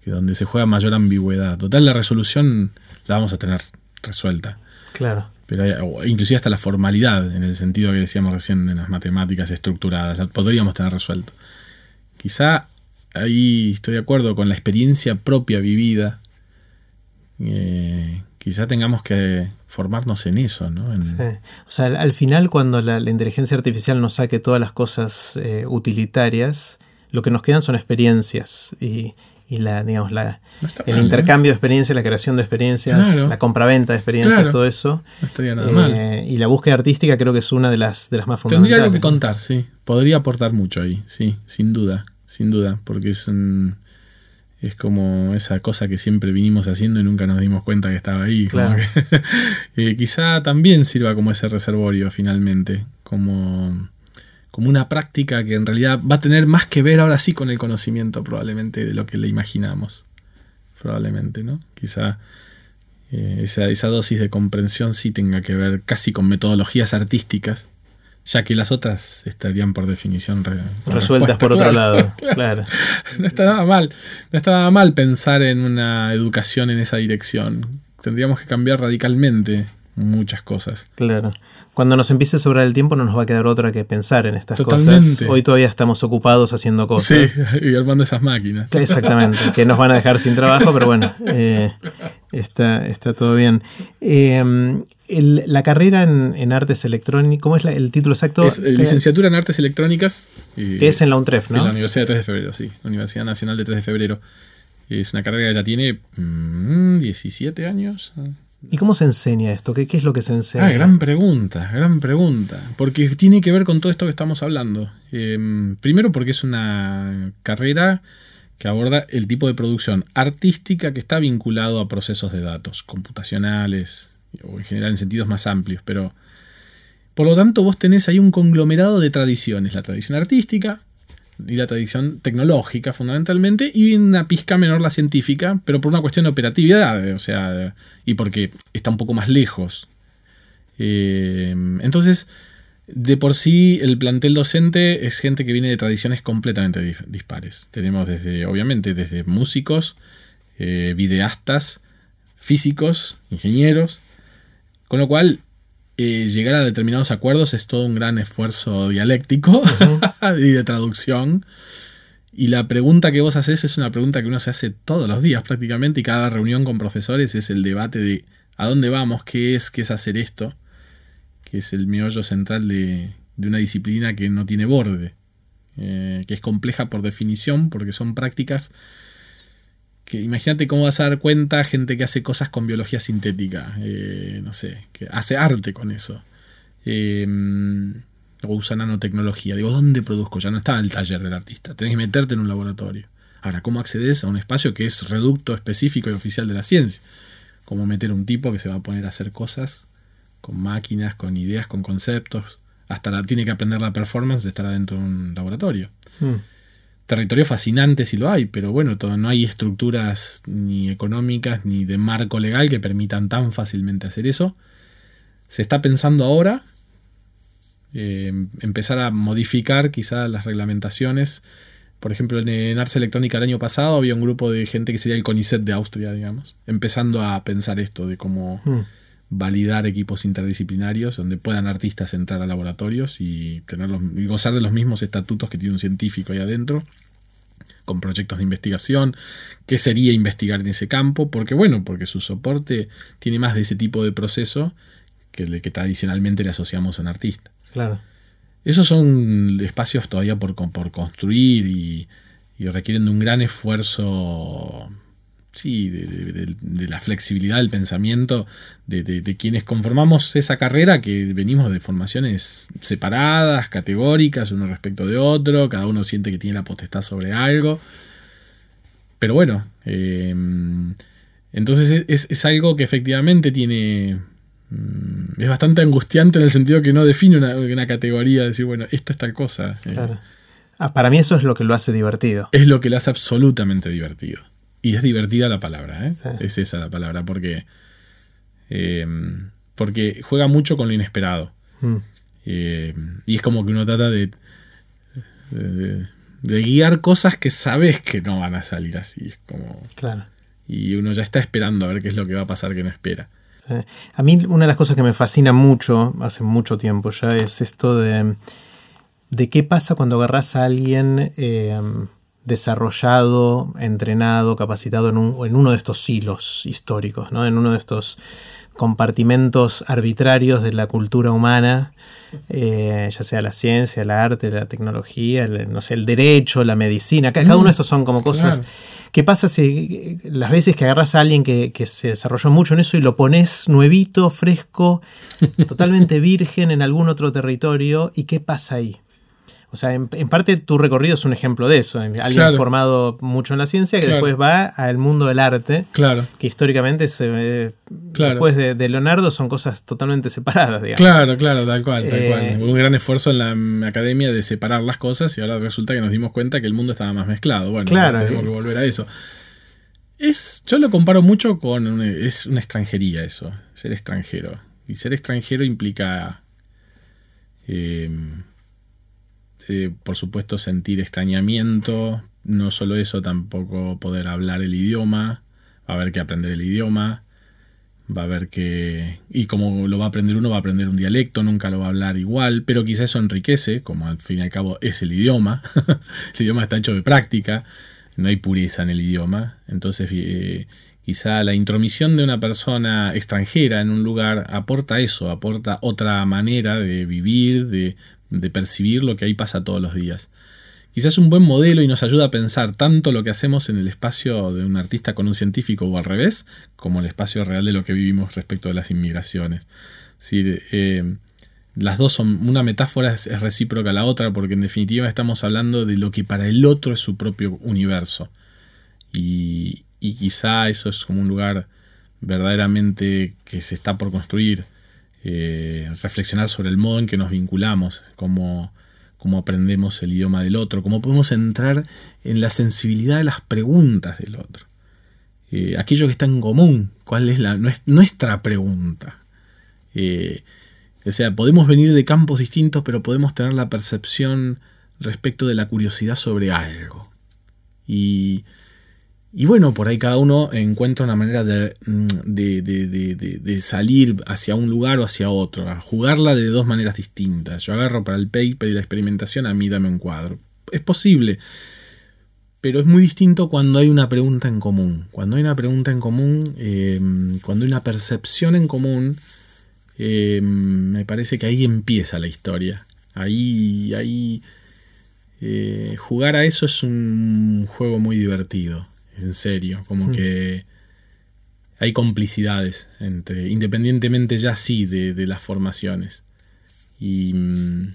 Que donde se juega mayor ambigüedad. Total, la resolución la vamos a tener resuelta. Claro. Pero inclusive hasta la formalidad, en el sentido que decíamos recién en las matemáticas estructuradas, la podríamos tener resuelto. Quizá ahí estoy de acuerdo con la experiencia propia vivida. Eh, quizá tengamos que formarnos en eso, ¿no? Sí. O sea, al, final cuando la, inteligencia artificial nos saque todas las cosas eh, utilitarias, lo que nos quedan son experiencias y, y la, digamos, la, el intercambio de experiencias, la creación de experiencias, la compraventa de experiencias, todo eso. No estaría nada mal. Eh, y la búsqueda artística creo que es una de las, de las más fundamentales. Tendría algo que contar, sí. Podría aportar mucho ahí, sí, sin duda, sin duda, porque es es como esa cosa que siempre vinimos haciendo y nunca nos dimos cuenta que estaba ahí. Eh, quizá también sirva como ese reservorio finalmente, como como una práctica que en realidad va a tener más que ver ahora sí con el conocimiento probablemente de lo que le imaginamos. Probablemente, ¿no? Quizá eh, esa, dosis de comprensión sí tenga que ver casi con metodologías artísticas, ya que las otras estarían por definición resueltas por otro lado. claro. No está nada mal. No está nada mal pensar en una educación en esa dirección. Tendríamos que cambiar radicalmente muchas cosas. Claro. Cuando nos empiece a sobrar el tiempo no nos va a quedar otra que pensar en estas Totalmente. cosas. Hoy todavía estamos ocupados haciendo cosas. Sí, y armando esas máquinas. Exactamente, que nos van a dejar sin trabajo, pero bueno, eh, está, está todo bien. Eh, el- la carrera en, en artes electrónicas, ¿cómo es la- el título exacto? Es eh, licenciatura en Artes Electrónicas. que es en la UNTREF, en la ¿no? Universidad de 3 de Febrero, sí. la Universidad Nacional de 3 de Febrero. Es una carrera que ya tiene mm, 17 años. ¿Y cómo se enseña esto? ¿Qué, es lo que se enseña? Ah, gran pregunta, gran pregunta. Porque tiene que ver con todo esto que estamos hablando. Eh, primero porque es una carrera que aborda el tipo de producción artística que está vinculado a procesos de datos computacionales o en general en sentidos más amplios. Pero por lo tanto vos tenés ahí un conglomerado de tradiciones. La tradición artística y la tradición tecnológica fundamentalmente y una pizca menor la científica, pero por una cuestión de operatividad, o sea, y porque está un poco más lejos. Eh, entonces, de por sí, el plantel docente es gente que viene de tradiciones completamente dispares. Tenemos desde, obviamente, desde músicos, eh, videastas, físicos, ingenieros, con lo cual eh, llegar a determinados acuerdos es todo un gran esfuerzo dialéctico y de traducción. Y la pregunta que vos haces es una pregunta que uno se hace todos los días prácticamente y cada reunión con profesores es el debate de a dónde vamos, qué es, qué es hacer esto, que es el meollo central de, de una disciplina que no tiene borde, eh, que es compleja por definición porque son prácticas que imagínate cómo vas a dar cuenta gente que hace cosas con biología sintética, eh, no sé, que hace arte con eso. Eh, o usa nanotecnología. Digo, ¿dónde produzco? Ya no está el taller del artista. Tenés que meterte en un laboratorio. Ahora, ¿cómo accedes a un espacio que es reducto específico y oficial de la ciencia? ¿Cómo meter un tipo que se va a poner a hacer cosas con máquinas, con ideas, con conceptos? Hasta tiene que aprender la performance de estar adentro de un laboratorio Mm. Territorio fascinante si lo hay, pero bueno, todo, no hay estructuras ni económicas ni de marco legal que permitan tan fácilmente hacer eso. Se está pensando ahora eh, empezar a modificar quizá las reglamentaciones. Por ejemplo, en, Arts Electrónica el año pasado había un grupo de gente que sería el CONICET de Austria, digamos, empezando a pensar esto de cómo Mm. validar equipos interdisciplinarios donde puedan artistas entrar a laboratorios y, tener los- y gozar de los mismos estatutos que tiene un científico ahí adentro, con proyectos de investigación, qué sería investigar en ese campo, porque bueno, porque su soporte tiene más de ese tipo de proceso que el que tradicionalmente le asociamos a un artista. Claro. Esos son espacios todavía por, por construir y, y requieren de un gran esfuerzo, sí, de, de- la flexibilidad del pensamiento de, de- quienes conformamos esa carrera, que venimos de formaciones separadas, categóricas, uno respecto de otro, cada uno siente que tiene la potestad sobre algo. Pero bueno, eh, entonces es, es algo que efectivamente tiene mm, es bastante angustiante en el sentido que no define una, una categoría, decir, bueno, esto es tal cosa. Claro. Ah, para mí eso es lo que lo hace divertido. Es lo que lo hace absolutamente divertido. Y es divertida la palabra, ¿eh? Sí. Es esa la palabra, porque, eh, porque juega mucho con lo inesperado. Mm. Eh, y es como que uno trata de, de, de guiar cosas que sabes que no van a salir así. Es como, Claro. y uno ya está esperando a ver qué es lo que va a pasar que no espera. Sí. A mí una de las cosas que me fascina mucho, hace mucho tiempo ya, es esto de, de qué pasa cuando agarras a alguien eh, desarrollado, entrenado, capacitado en, un- en uno de estos hilos históricos, ¿no? en uno de estos compartimentos arbitrarios de la cultura humana, eh, ya sea la ciencia, el arte, la tecnología, el, no sé, el derecho, la medicina, ca- cada uno de estos son como cosas Claro. ¿Qué pasa si eh, las veces que agarras a alguien que, que se desarrolló mucho en eso y lo pones nuevito, fresco, totalmente virgen en algún otro territorio? ¿Y qué pasa ahí? O sea, en, en parte tu recorrido es un ejemplo de eso. Alguien Claro. formado mucho en la ciencia que Claro. después va al mundo del arte, Claro, que históricamente se, eh, Claro. después de, de Leonardo son cosas totalmente separadas, digamos. claro, claro, tal cual, tal Eh, cual. Hubo un gran esfuerzo en la academia de separar las cosas y ahora resulta que nos dimos cuenta que el mundo estaba más mezclado. Bueno, Claro. tenemos que volver a eso. Es, yo lo comparo mucho con una, es una extranjería eso, ser extranjero. Y ser extranjero implica, eh, eh, por supuesto, sentir extrañamiento. No solo eso, tampoco poder hablar el idioma. Va a haber que aprender el idioma. va a ver que... Y como lo va a aprender uno, va a aprender un dialecto, nunca lo va a hablar igual, pero quizá eso enriquece, como al fin y al cabo es el idioma. el idioma está hecho de práctica, no hay pureza en el idioma. Entonces eh, quizá la intromisión de una persona extranjera en un lugar aporta eso, aporta otra manera de vivir, de, de percibir lo que ahí pasa todos los días quizás un buen modelo y nos ayuda a pensar tanto lo que hacemos en el espacio de un artista con un científico o al revés, como el espacio real de lo que vivimos respecto de las inmigraciones. Es eh, las dos son, una metáfora es, recíproca a la otra porque en definitiva estamos hablando de lo que para el otro es su propio universo. Y, quizá eso es como un lugar verdaderamente que se está por construir. Eh, reflexionar sobre el modo en que nos vinculamos, como cómo aprendemos el idioma del otro, cómo podemos entrar en la sensibilidad de las preguntas del otro. Eh, aquello que está en común, cuál es la, nuestra pregunta. Eh, o sea, podemos venir de campos distintos, pero podemos tener la percepción respecto de la curiosidad sobre algo. Y y bueno, por ahí cada uno encuentra una manera mm, de, de, salir hacia un lugar o hacia otro, a jugarla de dos maneras distintas. Yo agarro para el paper y la experimentación, a mí dame un cuadro. Es posible, pero es muy distinto cuando hay una pregunta en común. Cuando hay una pregunta en común, em, cuando hay una percepción en común, em, me parece que ahí empieza la historia. Ahí, ahí eh, jugar a eso es un juego muy divertido en serio, como hmm. que hay complicidades entre, independientemente ya sí de, las formaciones. Y, mm,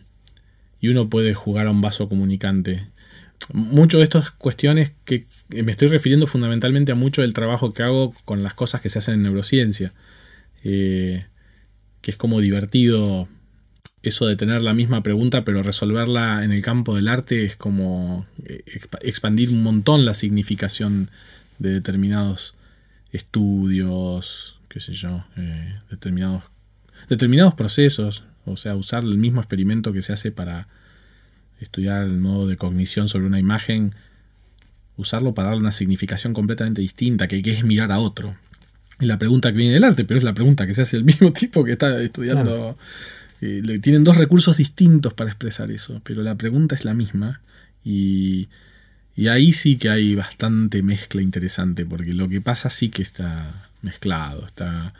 y, uno puede jugar a un vaso comunicante. Mucho de estas cuestiones que me estoy refiriendo fundamentalmente a mucho del trabajo que hago con las cosas que se hacen en neurociencia. Eh, que es como divertido eso de tener la misma pregunta pero resolverla en el campo del arte es como eh, expandir un montón la significación de determinados estudios, qué sé yo, eh, determinados, determinados procesos, o sea, usar el mismo experimento que se hace para estudiar el modo de cognición sobre una imagen, usarlo para darle una significación completamente distinta, que, es mirar a otro. Y la pregunta que viene del arte, pero es la pregunta que se hace el mismo tipo que está estudiando tienen dos recursos distintos para expresar eso, pero la pregunta es la misma y, ahí sí que hay bastante mezcla interesante, porque lo que pasa sí que está mezclado, está,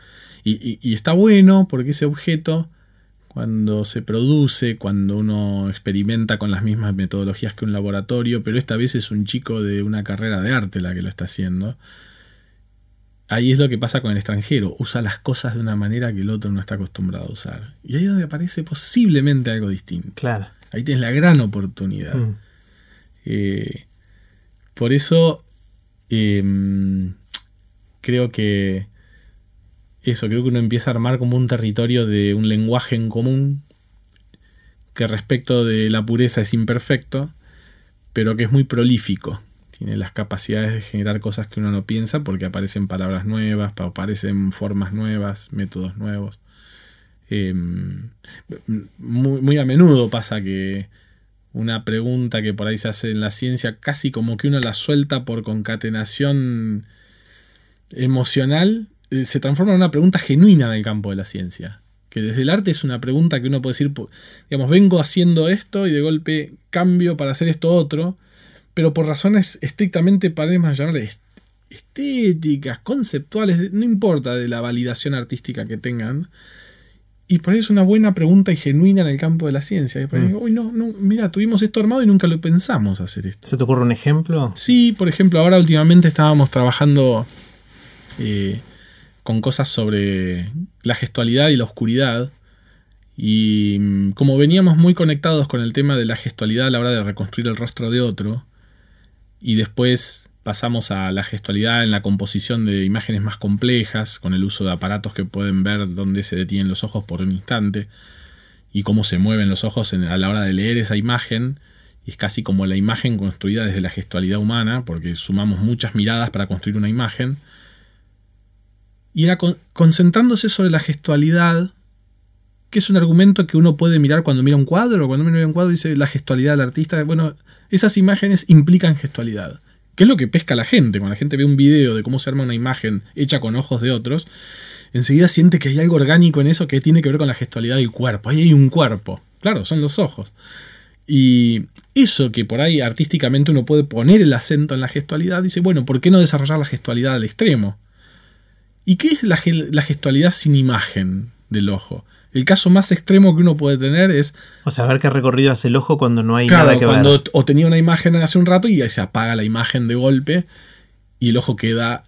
y, está bueno porque ese objeto cuando se produce, cuando uno experimenta con las mismas metodologías que un laboratorio, pero esta vez es un chico de una carrera de arte la que lo está haciendo, Ahí es lo que pasa con el extranjero, usa las cosas de una manera que el otro no está acostumbrado a usar. Y ahí es donde aparece posiblemente algo distinto. Claro. Ahí tienes la gran oportunidad. Mm. Eh, por eso em, creo que eso, creo que uno empieza a armar como un territorio de un lenguaje en común que respecto de la pureza es imperfecto, pero que es muy prolífico tiene las capacidades de generar cosas que uno no piensa porque aparecen palabras nuevas, aparecen formas nuevas, métodos nuevos. Em, muy, a menudo pasa que una pregunta que por ahí se hace en la ciencia casi como que uno la suelta por concatenación emocional, eh, se transforma en una pregunta genuina en el campo de la ciencia. Que desde el arte es una pregunta que uno puede decir, digamos, vengo haciendo esto y de golpe cambio para hacer esto otro pero por razones estrictamente, podemos llamar estéticas, conceptuales, no importa de la validación artística que tengan. Y por ahí es una buena pregunta y genuina en el campo de la ciencia. Mm. no, no, mira, tuvimos esto armado y nunca lo pensamos hacer esto. ¿Se te ocurre un ejemplo? Sí, por ejemplo, ahora últimamente estábamos trabajando eh, con cosas sobre la gestualidad y la oscuridad. Y mm, como veníamos muy conectados con el tema de la gestualidad a la hora de reconstruir el rostro de otro, y después pasamos a la gestualidad en la composición de imágenes más complejas, con el uso de aparatos que pueden ver dónde se detienen los ojos por un instante y cómo se mueven los ojos a la hora de leer esa imagen. Y es casi como la imagen construida desde la gestualidad humana, porque sumamos muchas miradas para construir una imagen. Y era concentrándose sobre la gestualidad, que es un argumento que uno puede mirar cuando mira un cuadro, cuando mira un cuadro dice la gestualidad del artista. Bueno, esas imágenes implican gestualidad. ¿Qué es lo que pesca la gente? Cuando la gente ve un video de cómo se arma una imagen hecha con ojos de otros, enseguida siente que hay algo orgánico en eso que tiene que ver con la gestualidad del cuerpo. Ahí hay un cuerpo. Claro, son los ojos. Y eso que por ahí artísticamente uno puede poner el acento en la gestualidad, dice, bueno, ¿por qué no desarrollar la gestualidad al extremo? ¿Y qué es la, gestualidad sin imagen del ojo? El caso más extremo que uno puede tener es. O sea, ver qué recorrido hace el ojo cuando no hay nada que cuando, O tenía una imagen hace un rato y ahí se apaga la imagen de golpe y el ojo queda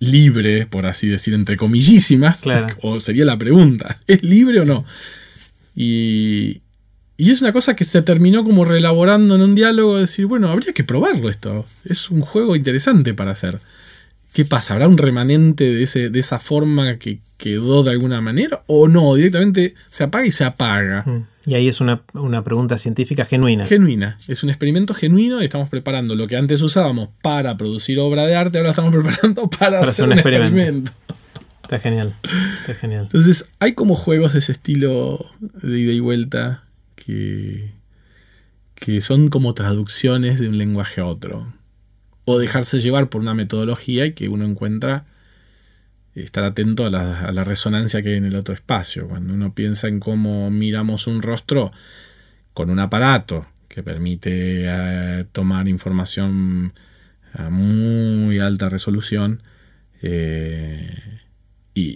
libre, por así decir, entre comillísimas. O sería la pregunta: ¿es libre o no? Y, y es una cosa que se terminó como reelaborando en un diálogo, decir, bueno, habría que probarlo esto. Es un juego interesante para hacer. ¿Qué pasa? ¿Habrá un remanente de, ese, de esa forma que quedó de alguna manera? ¿O no? Directamente se apaga y se apaga. Y ahí es una, pregunta científica genuina. Genuina. Es un experimento genuino y estamos preparando lo que antes usábamos para producir obra de arte, ahora estamos preparando para, hacer un, experimento. Está genial. Está genial. Entonces, hay como juegos de ese estilo de ida y vuelta que, son como traducciones de un lenguaje a otro. Dejarse llevar por una metodología y que uno encuentra estar atento a la, resonancia que hay en el otro espacio. Cuando uno piensa en cómo miramos un rostro con un aparato que permite eh, tomar información a muy alta resolución, eh,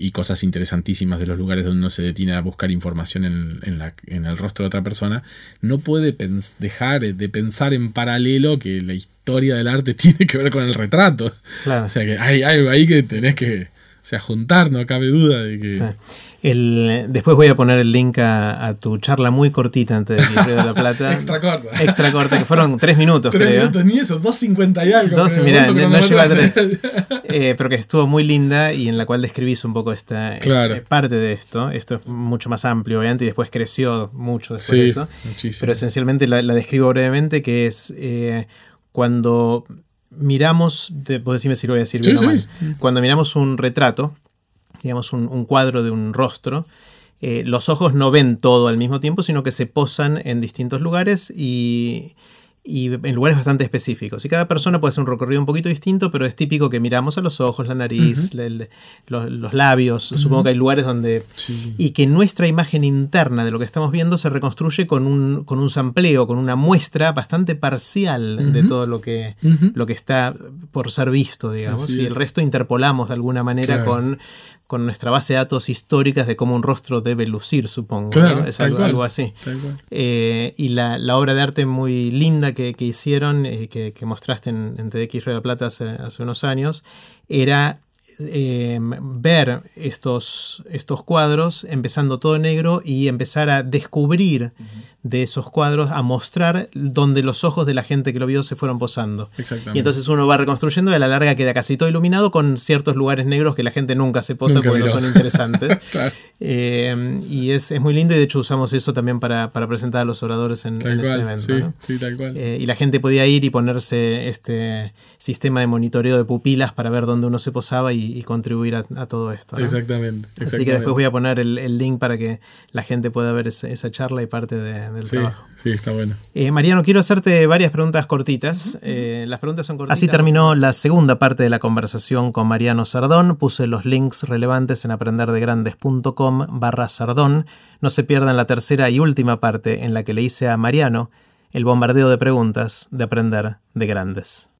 y, cosas interesantísimas de los lugares donde uno se detiene a buscar información en, el rostro de otra persona, no puede dejar de pensar en paralelo que la historia del arte tiene que ver con el retrato. O sea que hay algo ahí que tenés que sea, juntar, no cabe duda de que... El, después voy a poner el link a, tu charla muy cortita antes de que de la Plata. extra corta. Extra corta, que fueron tres minutos, tres minutos, ni eso, 2.50 y algo. Dos, mira, no, lleva tres. Eh, pero que estuvo muy linda y en la cual describís un poco esta, parte de esto. Esto es mucho más amplio, obviamente, y después creció mucho después de eso. Muchísimo. Pero esencialmente la, describo brevemente, que es eh, cuando miramos, vos decime si lo voy a decir bien o mal, cuando miramos un retrato, digamos un, cuadro de un rostro, eh, los ojos no ven todo al mismo tiempo, sino que se posan en distintos lugares y, y en lugares bastante específicos. Y cada persona puede hacer un recorrido un poquito distinto, pero es típico que miramos a los ojos, la nariz, los, labios. Supongo que hay lugares donde... Y que nuestra imagen interna de lo que estamos viendo se reconstruye con un, con un sampleo, con una muestra bastante parcial de todo lo que, lo que está por ser visto, digamos. y el resto interpolamos de alguna manera con con nuestra base de datos históricas de cómo un rostro debe lucir, supongo. Es algo, así. Eh, y la, obra de arte muy linda que, hicieron, eh, que, mostraste en, en TDX Red Plata hace, hace unos años, era eh, ver estos, estos cuadros empezando todo negro y empezar a descubrir de esos cuadros, a mostrar donde los ojos de la gente que lo vio se fueron posando. Y entonces uno va reconstruyendo y a la larga queda casi todo iluminado con ciertos lugares negros que la gente nunca se posa porque no son interesantes. Eh, y es, muy lindo y de hecho usamos eso también para, presentar a los oradores en, ese evento. Eh, y la gente podía ir y ponerse este sistema de monitoreo de pupilas para ver dónde uno se posaba y, contribuir a, todo esto. Exactamente, Así que después voy a poner el, link para que la gente pueda ver esa charla y parte de, del sí, trabajo. Sí, está bueno. Eh, Mariano, quiero hacerte varias preguntas cortitas. Eh, las preguntas son cortitas. Así terminó la segunda parte de la conversación con Mariano Sardón. Puse los links relevantes en aprenderdegrandes.com barra Sardón. No se pierdan la tercera y última parte en la que le hice a Mariano el bombardeo de preguntas de aprender de grandes.